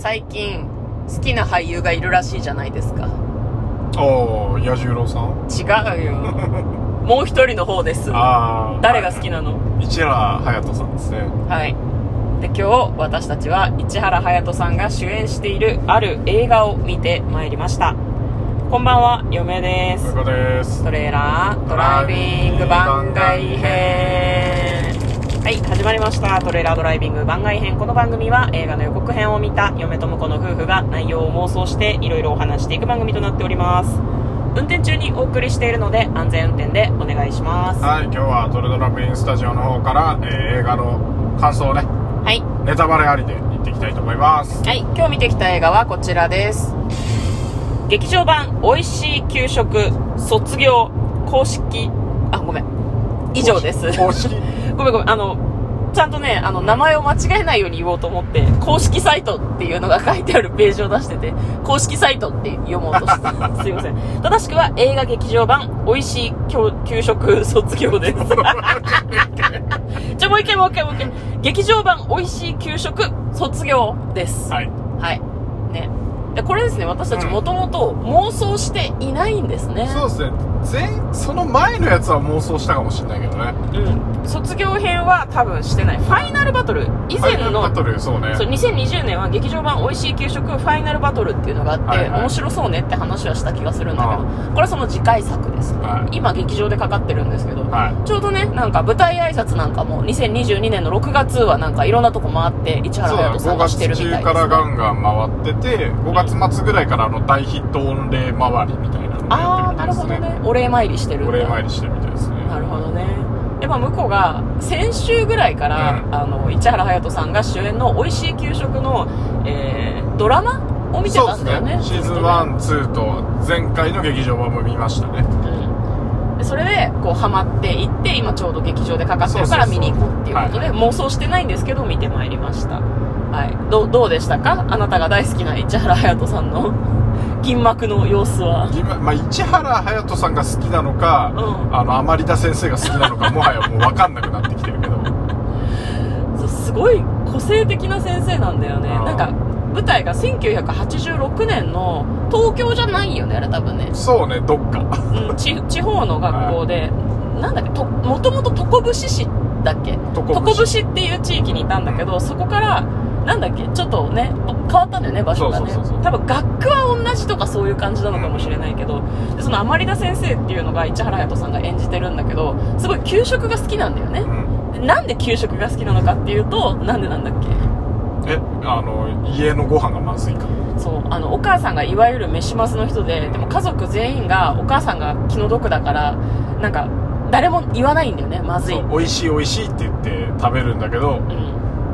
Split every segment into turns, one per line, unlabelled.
最近好きな俳優がいるらしいじゃないですか。
おー、彌十郎さん？
違うよ。もう一人の方です。
あー。
誰が好きなの？
市原隼人さんですね。
はい。で今日私たちは市原隼人さんが主演しているある映画を見てまいりました。こんばんは嫁です。トレーラードライビング番外編はい始まりましたトレーラードライビング番外編この番組は映画の予告編を見た嫁と婿の夫婦が内容を妄想していろいろお話していく番組となっております運転中にお送りしているので安全運転でお願いします
はい、今日はトレドラメインスタジオの方から、えー映画の感想をね、
はい
ネタバレありで言っていきたいと思います。
はい、今日見てきた映画はこちらです。劇場版おいしい給食卒業公式、あ、ごめん。以上です。
公式。
ごめんごめん。あの、ちゃんとね、あの、名前を間違えないように言おうと思って、公式サイトっていうのが書いてあるページを出してて、公式サイトって読もうとして、すいません。正しくは映画劇場版おいしい給給食卒業です。じゃあもう一回もう一回もう一回。劇場版おいしい給食卒業です。
はい。
はい。ね。で、これですね、私たち
うん
もともと妄想していないんですね。
そうですね。前、その前のやつは妄想したかもしれないけどね。
うん。卒業編は多分してない。ファイナルバトル。以前の、
バトル、そうね。
そう、2020年は劇場版おいしい給食ファイナルバトルっていうのがあって、
はいはい
面白そうねって話はした気がするんだけど、これはその次回作ですね。
はい
今劇場でかかってるんですけど、
はい。
ちょうどね、なんか舞台挨拶なんかも2022年の6月はなんかいろんなとこ回って市原
5
隼人さんがしてる
月
みたいです、ね。
中からガンガン回ってて、5月末ぐらいからあの大ヒット御礼回りみたいな
あー、なるほど
ね。
ね。お礼参りしてる
お礼参りしてるみたいですね。
なるほどね。やっぱ向こうが先週ぐらいから、
うん
あの市原隼人さんが主演の「美味しい給食の」えードラマを見てたんだよね
ね。シーズン
ずっとね
1、2と前回の劇場版も見ましたね。
うんでそれでこうハマっていって今ちょうど劇場でかかってるから見に行こうっていうことで妄想してないんですけど見てまいりましたはいどうどうでしたか？あなたが大好きな市原隼人さんの銀幕の様子は。
今まあ、市原隼人さんが好きなのか、
うん。
あの、甘利田先生が好きなのか、もはやもう分かんなくなってきてるけど。
そうすごい個性的な先生なんだよね。
うん。
なんか舞台が1986年の東京じゃないよねあれ多分ね、
そうね、どっか。
うん、地地方の学校で、なんだっけともともと床伏市だっけ？
床
床伏っていう地域にいたんだけどそこからなんだっけ？ちょっとね変わったんだよね場所がね。多分学区は同じとかそういう感じなのかもしれないけどでその甘利田先生っていうのが市原隼人さんが演じてるんだけどすごい給食が好きなんだよね。
うん。
でなんで給食が好きなのかっていうとなんでなんだっけ？
え、あの、家のご飯がまずいか。
そうあのお母さんがいわゆる飯マスの人ででも家族全員がお母さんが気の毒だからなんか誰も言わないんだよねまずい
美味しい美味しいって言って食べるんだけど、
うん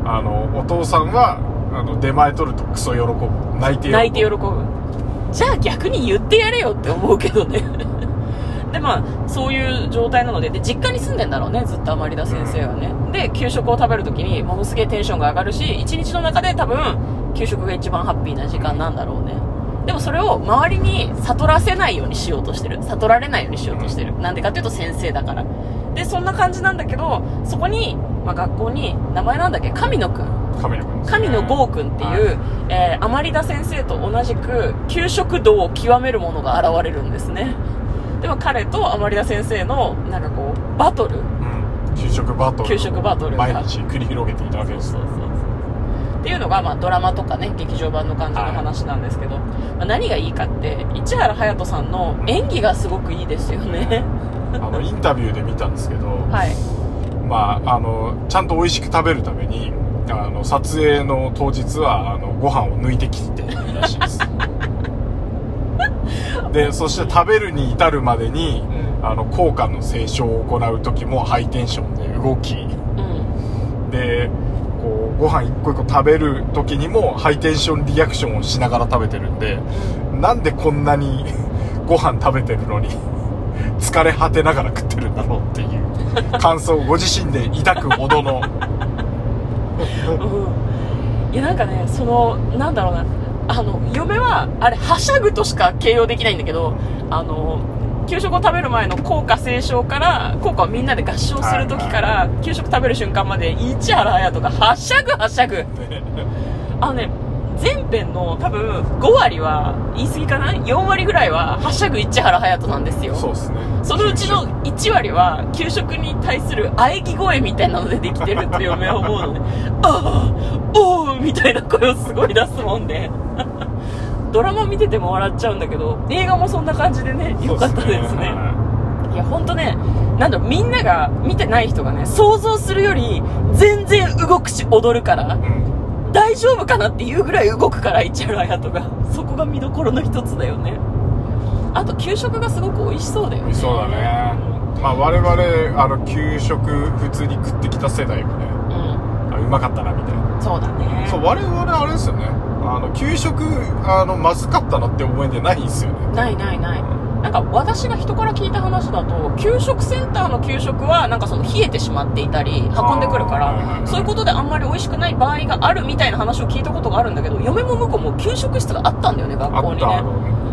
あの、お父さんは、あの、出前取るとクソ喜ぶ。泣いて喜ぶ。
泣いて喜ぶ。じゃあ逆に言ってやれよって思うけどね。でまあそういう状態なので。で実家に住んでんだろうね。ずっと甘利田先生はね。で給食を食べるときにものすげえテンションが上がるし一日の中で多分給食が一番ハッピーな時間なんだろうね。でもそれを周りに悟らせないようにしようとしてる。悟られないようにしようとしてる。なんでかっていうと先生だからでそんな感じなんだけどそこに、まあ、学校に名前なんだっけ？神野くん。
神野くん
神野剛君っていう、
はい。
えー、甘利田先生と同じく給食道を極める者が現れるんですね。でも彼と甘利田先生のなんかこうバトル。
うん。給食バトル。
給食バトルが。
毎日繰り広げていたわけです。
そう。そうそうっていうのが、まあ、ドラマとかね劇場版の感じの話なんですけど、まあ、何がいいかって市原隼人さんの演技がすごくいいですよね
あの、インタビューで見たんですけど、
はい。
まあ、あの、ちゃんと美味しく食べるために、あの、撮影の当日は、あの、ご飯を抜いてきていいらしいです。で、そして食べるに至るまでに、あの、効果の斉唱を行う時もハイテンションで動き、
うん。
で、こう、ご飯一個一個食べる時にもハイテンションリアクションをしながら食べてるんで、なんでこんなに ご飯食べてるのに、疲れ果てながら食ってるんだろうっていう感想をご自身で抱くほどの、
うん。いやなんかねそのなんだろうな。あの嫁はあれはしゃぐとしか形容できないんだけどあの給食を食べる前の校歌斉唱から校歌をみんなで合唱する時から給食食べる瞬間まで市原隼人がはしゃぐはしゃぐ。あのね全編の多分5割は言い過ぎかな？4割ぐらいは「ハッシュタグ市原隼人」なんですよ。
そうですね。
そのうちの1割は給食に対する喘ぎ声みたいなのでできてるって嫁は思うので「ああおう」みたいな声をすごい出すもんで。ドラマ見てても笑っちゃうんだけど映画もそんな感じでねよかったですね。いや本当ねなんだみんなが見てない人がね想像するより全然動くし踊るから。
うん
大丈夫かなっていうぐらい動くから市原隼人が。そこが見どころの一つだよね。あと給食がすごく美味しそうだよね。
そうだね。まあ我々あの給食普通に食ってきた世代もね
うん。
あうまかったなみたいな。
そうだね。
そう我々あれですよね。あの給食あのまずかったなって思い出ないんですよね。
ないないないなんか私が人から聞いた話だと給食センターの給食はなんかその冷えてしまっていたり運んでくるからそういうことであんまり美味しくない場合があるみたいな話を聞いたことがあるんだけど嫁も向こうも給食室があったんだよね学校にね。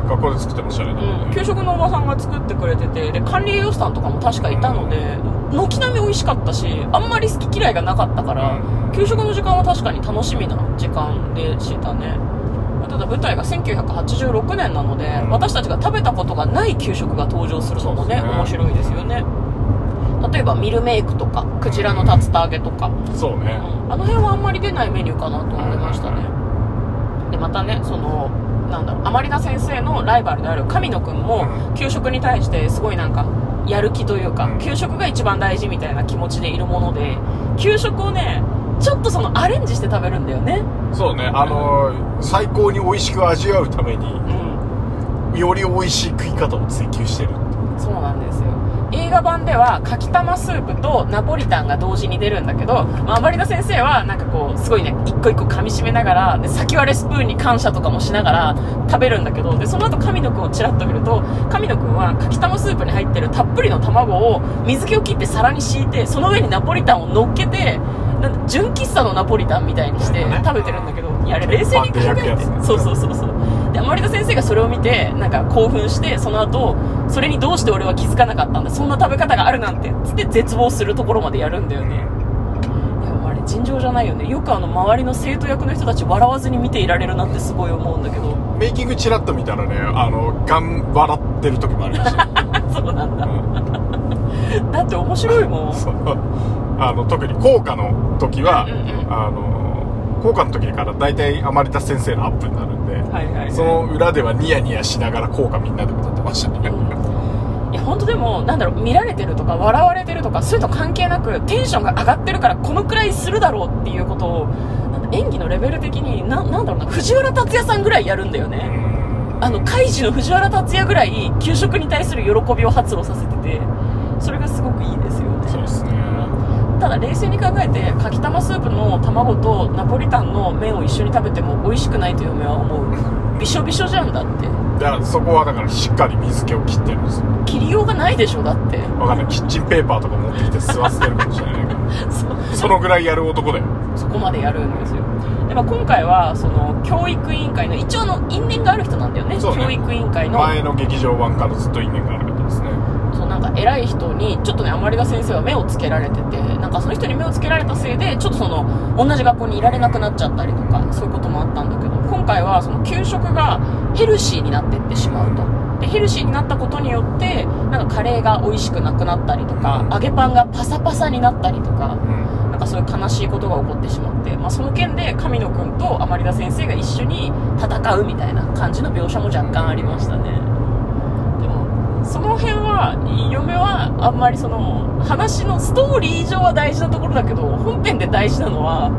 学校で作ってましたね、
うん、給食のおばさんが作ってくれててで管理栄養士さんとかも確かいたので軒並み美味しかったしあんまり好き嫌いがなかったから
うん。
給食の時間は確かに楽しみな時間でしたねただ舞台が1986年なので、
うん。
私たちが食べたことがない給食が登場するのもね
ね。
面白いですよね。例えばミルメイクとかクジラの竜田揚げとか、
そうね、
あの辺はあんまり出ないメニューかなと思いましたね、でまたねそのなんだろう甘利田先生のライバルである神野くんも
うん。
給食に対してすごいなんかやる気というか
うん。
給食が一番大事みたいな気持ちでいるもので給食をねちょっとそのアレンジして食べるんだよね。
そうね。あの最高に美味しく味わうために
うん。
より美味しい食い方を追求してる
そうなんですよ。映画版ではかきたまスープとナポリタンが同時に出るんだけど、まあ、甘利田先生はなんかこうすごいね一個一個噛み締めながらで先割れスプーンに感謝とかもしながら食べるんだけどでその後神野くんをちらっと見ると神野くんはかきたまスープに入ってるたっぷりの卵を水気を切って皿に敷いてその上にナポリタンを乗っけてなんだ純喫茶のナポリタンみたいにして
ね。
食べてるんだけどいやあれ冷静に考えて。そうそうそうそう。で甘利田先生がそれを見てなんか興奮してその後それにどうして俺は気づかなかったんだそんな食べ方があるなんてつって絶望するところまでやるんだよね。いやあれ尋常じゃないよね。よくあの周りの生徒役の人たち笑わずに見ていられるなってすごい思うんだけど。
メイキングチラッと見たらねあのガン笑ってる時もありまし。たよ、
そうなんだ。
うん。
だって面白いもん。
そうあの特に効果の時は、あの効果の時から大体甘利田先生のアップになるんで、
はいはい、はい、
その裏ではニヤニヤしながら効果みんなで歌ってましたね、
いや本当でもなんだろう見られてるとか笑われてるとかそういうの関係なくテンションが上がってるからこのくらいするだろうっていうことをなんだ演技のレベル的にななんだろうな藤原竜也さんぐらいやるんだよね、あのカイジの藤原竜也ぐらい給食に対する喜びを発露させててそれがすごくいいですよね。
そうですね
ただ冷静に考えてかきたまスープの卵とナポリタンの麺を一緒に食べても美味しくないと嫁は思う。びしょびしょじゃんだって。
だからそこはだからしっかり水気を切ってるんですよ。
切りようがないでしょだって。
わかんない。キッチンペーパーとか持ってきて吸わせてるかもしれないけど。
そ
そのぐらいやる男だよ。
そこまでやるんですよ。で、まあ、今回はその教育委員会の一応あの因縁がある人なんだよね。
ね。
教育委員会の。
前の劇場版からずっと因縁がある
か偉い人にちょっとね甘利田先生は目をつけられててなんかその人に目をつけられたせいでちょっとその同じ学校にいられなくなっちゃったりとかそういうこともあったんだけど今回はその給食がヘルシーになっていってしまうと。でヘルシーになったことによってなんかカレーが美味しくなくなったりとか揚げパンがパサパサになったりとか
うん。
なんかそういう悲しいことが起こってしまって、まあ、その件で神野くんと甘利田先生が一緒に戦うみたいな感じの描写も若干ありましたねその辺は嫁はあんまりその話のストーリー上は大事なところだけど本編で大事なのは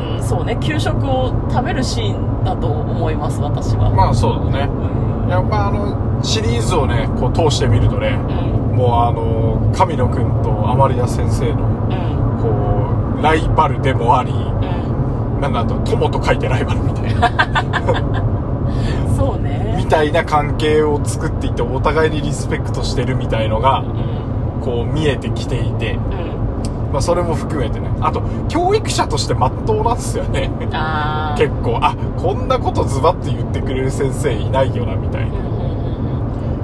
うんそうね給食を食べるシーンだと思います私は、
まあそうだね。
うん。
やっぱあのシリーズをねこう通してみるとね
うん。
もうあの神野くんと甘利田先生の
うん。
こうライバルでもあり
うん。
なんだあと友と書いてライバルみたいな。
そうね
みたいな関係を作っていってお互いにリスペクトしてるみたいのが
うん。
こう見えてきていて、
うん。
まあ、それも含めてね。あと教育者として真っ当なんですよね。結構。あこんなことズバッと言ってくれる先生いないよなみたいな。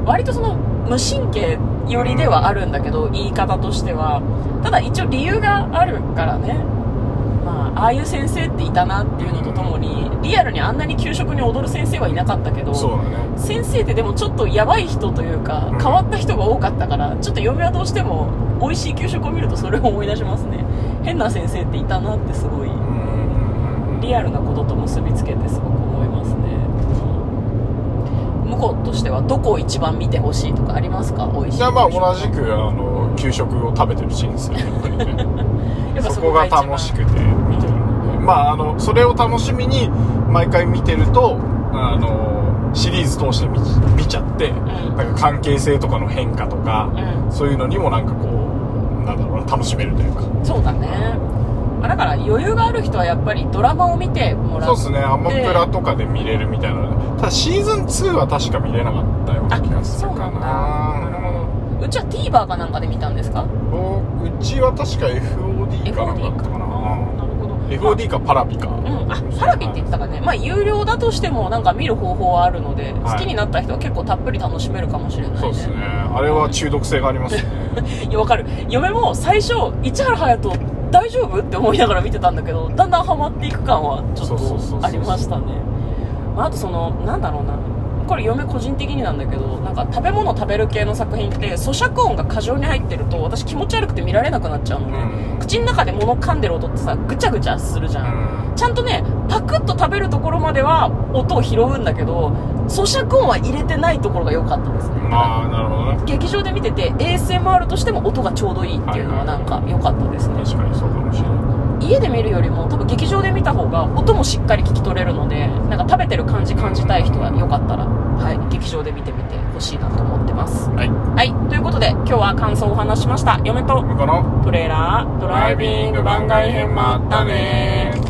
割とその無神経寄りではあるんだけど言い方としては。ただ一応理由があるからねまあああいう先生っていたなっていうのとともに理リアルにあんなに給食に踊る先生はいなかったけど
ね。
先生ってでもちょっとやばい人というか
うん。
変わった人が多かったからちょっと嫁はどうしても美味しい給食を見るとそれを思い出しますね。変な先生っていたなってすごいリアルなことと結びつけてすごく思いますね。向こうとしてはどこを一番見てほしいとかありますか？美味しい
じゃあまあ同じくあの給食を食べてるシーンですよね。やっぱそこが楽しくてまああのそれを楽しみに毎回見てるとあのシリーズ通して見見ちゃって、
ん。
なんか関係性とかの変化とか、
うん。
そういうのにもなんかこうなんだろうな楽しめるというか。
そうだね。あだから余裕がある人はやっぱりドラマを見てもらって。
そうですね。アマプラとかで見れるみたいな。ただシーズン2は確か見れなかったような気がするかな。
そうちは TVer かなんかで見たんですか？
おうちは確か FOD かなんかだったかな FOD かパラビか。
うん、あパラビって言ってたからねまあ有料だとしてもなんか見る方法はあるので、
はい。
好きになった人は結構たっぷり楽しめるかもしれないね。
そうですね。あれは中毒性がありますね。
いやわかる。嫁も最初市原隼人大丈夫って思いながら見てたんだけどだんだんハマっていく感はちょっとありましたね。まああとそのなんだろうなこれ嫁個人的になんだけどなんか食べ物食べる系の作品って咀嚼音が過剰に入ってると私気持ち悪くて見られなくなっちゃうのね、
うん。
口の中で物噛んでる音ってさぐちゃぐちゃするじゃん、
うん。
ちゃんとねパクッと食べるところまでは音を拾うんだけど咀嚼音は入れてないところが良かったですね。
ああなるほどね。
劇場で見てて ASMR としても音がちょうどいいっていうのはなんか良かったですね、
確かにそうかも。しれない
家で見るよりも多分劇場で見た方が音もしっかり聞き取れるのでなんか食べてる感じ感じたい人はよかったら、はい、劇場で見てみてほしいなと思ってます。
はい。
はい。ということで今日は感想をお話ししました。嫁と
この
トレーラードライビング番外編もあったね